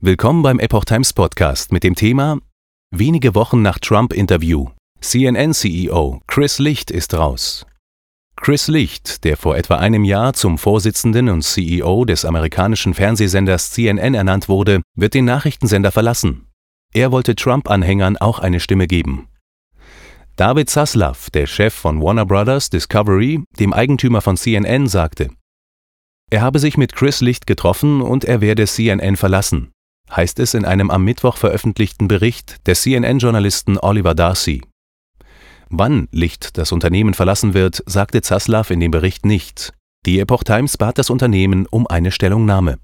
Willkommen beim Epoch Times Podcast mit dem Thema Wenige Wochen nach Trump-Interview. CNN-CEO Chris Licht ist raus. Chris Licht, der vor etwa einem Jahr zum Vorsitzenden und CEO des amerikanischen Fernsehsenders CNN ernannt wurde, wird den Nachrichtensender verlassen. Er wollte Trump-Anhängern auch eine Stimme geben. David Zaslav, der Chef von Warner Brothers Discovery, dem Eigentümer von CNN, sagte, er habe sich mit Chris Licht getroffen und er werde CNN verlassen heißt es in einem am Mittwoch veröffentlichten Bericht des CNN-Journalisten Oliver Darcy. Wann Licht das Unternehmen verlassen wird, sagte Zaslav in dem Bericht nicht. Die Epoch Times bat das Unternehmen um eine Stellungnahme.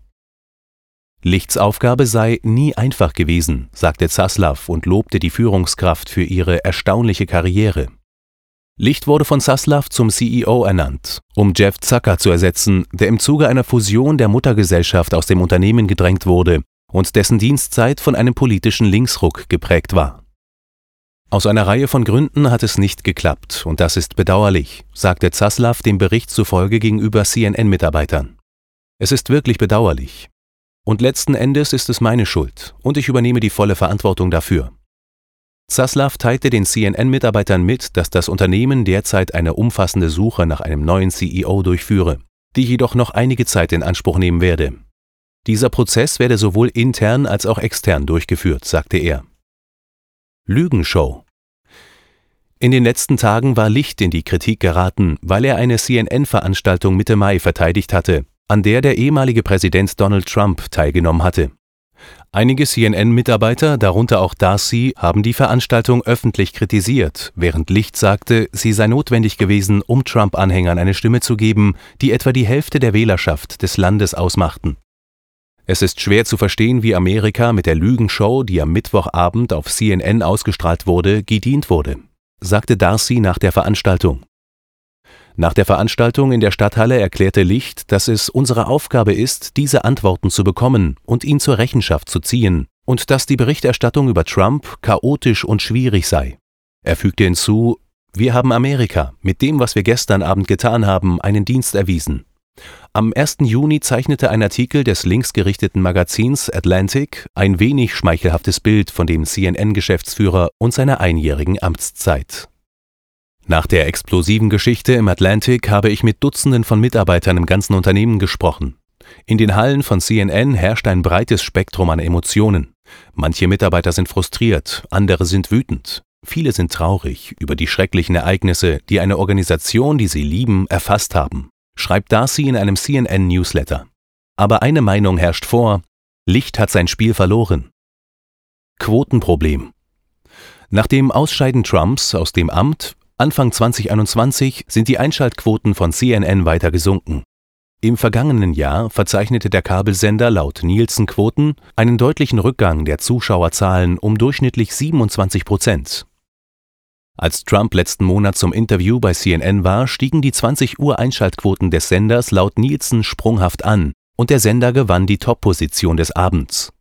Lichts Aufgabe sei nie einfach gewesen, sagte Zaslav und lobte die Führungskraft für ihre erstaunliche Karriere. Licht wurde von Zaslav zum CEO ernannt, um Jeff Zucker zu ersetzen, der im Zuge einer Fusion der Muttergesellschaft aus dem Unternehmen gedrängt wurde und dessen Dienstzeit von einem politischen Linksruck geprägt war. Aus einer Reihe von Gründen hat es nicht geklappt, und das ist bedauerlich, sagte Zaslav dem Bericht zufolge gegenüber CNN-Mitarbeitern. Es ist wirklich bedauerlich. Und letzten Endes ist es meine Schuld, und ich übernehme die volle Verantwortung dafür. Zaslav teilte den CNN-Mitarbeitern mit, dass das Unternehmen derzeit eine umfassende Suche nach einem neuen CEO durchführe, die jedoch noch einige Zeit in Anspruch nehmen werde. Dieser Prozess werde sowohl intern als auch extern durchgeführt, sagte er. Lügenshow. In den letzten Tagen war Licht in die Kritik geraten, weil er eine CNN-Veranstaltung Mitte Mai verteidigt hatte, an der der ehemalige Präsident Donald Trump teilgenommen hatte. Einige CNN-Mitarbeiter, darunter auch Darcy, haben die Veranstaltung öffentlich kritisiert, während Licht sagte, sie sei notwendig gewesen, um Trump-Anhängern eine Stimme zu geben, die etwa die Hälfte der Wählerschaft des Landes ausmachten. Es ist schwer zu verstehen, wie Amerika mit der Lügenshow, die am Mittwochabend auf CNN ausgestrahlt wurde, gedient wurde, sagte Darcy nach der Veranstaltung. Nach der Veranstaltung in der Stadthalle erklärte Licht, dass es unsere Aufgabe ist, diese Antworten zu bekommen und ihn zur Rechenschaft zu ziehen, und dass die Berichterstattung über Trump chaotisch und schwierig sei. Er fügte hinzu, wir haben Amerika mit dem, was wir gestern Abend getan haben, einen Dienst erwiesen. Am 1. Juni zeichnete ein Artikel des linksgerichteten Magazins Atlantic ein wenig schmeichelhaftes Bild von dem CNN-Geschäftsführer und seiner einjährigen Amtszeit. Nach der explosiven Geschichte im Atlantic habe ich mit Dutzenden von Mitarbeitern im ganzen Unternehmen gesprochen. In den Hallen von CNN herrscht ein breites Spektrum an Emotionen. Manche Mitarbeiter sind frustriert, andere sind wütend. Viele sind traurig über die schrecklichen Ereignisse, die eine Organisation, die sie lieben, erfasst haben schreibt Darcy in einem CNN-Newsletter. Aber eine Meinung herrscht vor, Licht hat sein Spiel verloren. Quotenproblem. Nach dem Ausscheiden Trumps aus dem Amt Anfang 2021 sind die Einschaltquoten von CNN weiter gesunken. Im vergangenen Jahr verzeichnete der Kabelsender laut Nielsen-Quoten einen deutlichen Rückgang der Zuschauerzahlen um durchschnittlich 27 Prozent. Als Trump letzten Monat zum Interview bei CNN war, stiegen die 20 Uhr Einschaltquoten des Senders laut Nielsen sprunghaft an und der Sender gewann die Top-Position des Abends.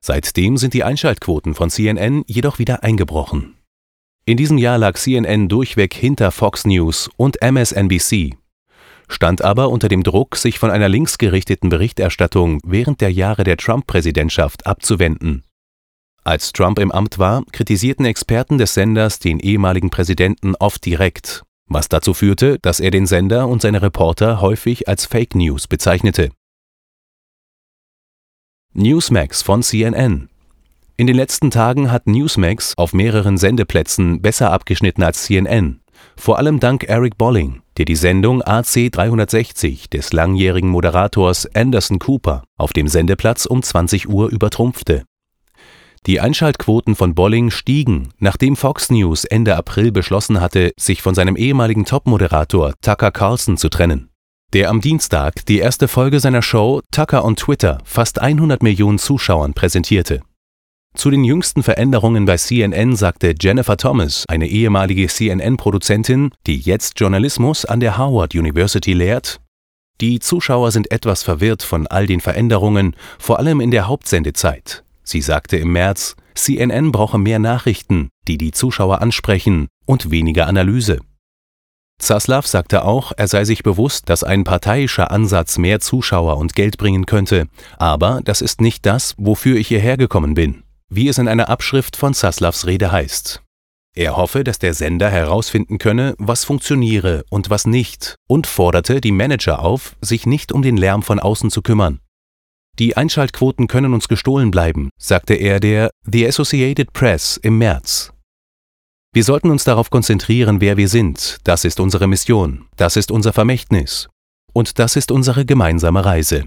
Seitdem sind die Einschaltquoten von CNN jedoch wieder eingebrochen. In diesem Jahr lag CNN durchweg hinter Fox News und MSNBC, stand aber unter dem Druck, sich von einer linksgerichteten Berichterstattung während der Jahre der Trump-Präsidentschaft abzuwenden. Als Trump im Amt war, kritisierten Experten des Senders den ehemaligen Präsidenten oft direkt, was dazu führte, dass er den Sender und seine Reporter häufig als Fake News bezeichnete. Newsmax von CNN In den letzten Tagen hat Newsmax auf mehreren Sendeplätzen besser abgeschnitten als CNN, vor allem dank Eric Bolling, der die Sendung AC 360 des langjährigen Moderators Anderson Cooper auf dem Sendeplatz um 20 Uhr übertrumpfte die Einschaltquoten von Bolling stiegen, nachdem Fox News Ende April beschlossen hatte, sich von seinem ehemaligen Top-Moderator Tucker Carlson zu trennen. Der am Dienstag die erste Folge seiner Show Tucker on Twitter fast 100 Millionen Zuschauern präsentierte. Zu den jüngsten Veränderungen bei CNN sagte Jennifer Thomas, eine ehemalige CNN-Produzentin, die jetzt Journalismus an der Harvard University lehrt, die Zuschauer sind etwas verwirrt von all den Veränderungen, vor allem in der Hauptsendezeit. Sie sagte im März, CNN brauche mehr Nachrichten, die die Zuschauer ansprechen, und weniger Analyse. Zaslav sagte auch, er sei sich bewusst, dass ein parteiischer Ansatz mehr Zuschauer und Geld bringen könnte, aber das ist nicht das, wofür ich hierher gekommen bin, wie es in einer Abschrift von Zaslavs Rede heißt. Er hoffe, dass der Sender herausfinden könne, was funktioniere und was nicht, und forderte die Manager auf, sich nicht um den Lärm von außen zu kümmern. Die Einschaltquoten können uns gestohlen bleiben, sagte er der The Associated Press im März. Wir sollten uns darauf konzentrieren, wer wir sind. Das ist unsere Mission. Das ist unser Vermächtnis. Und das ist unsere gemeinsame Reise.